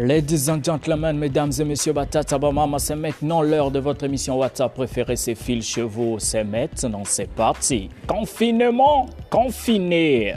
Ladies and gentlemen, mesdames et messieurs, Batata Bamama, c'est maintenant l'heure de votre émission WhatsApp préférée, c'est Phil Chevaux, c'est maintenant, c'est parti. Confinement, confiné.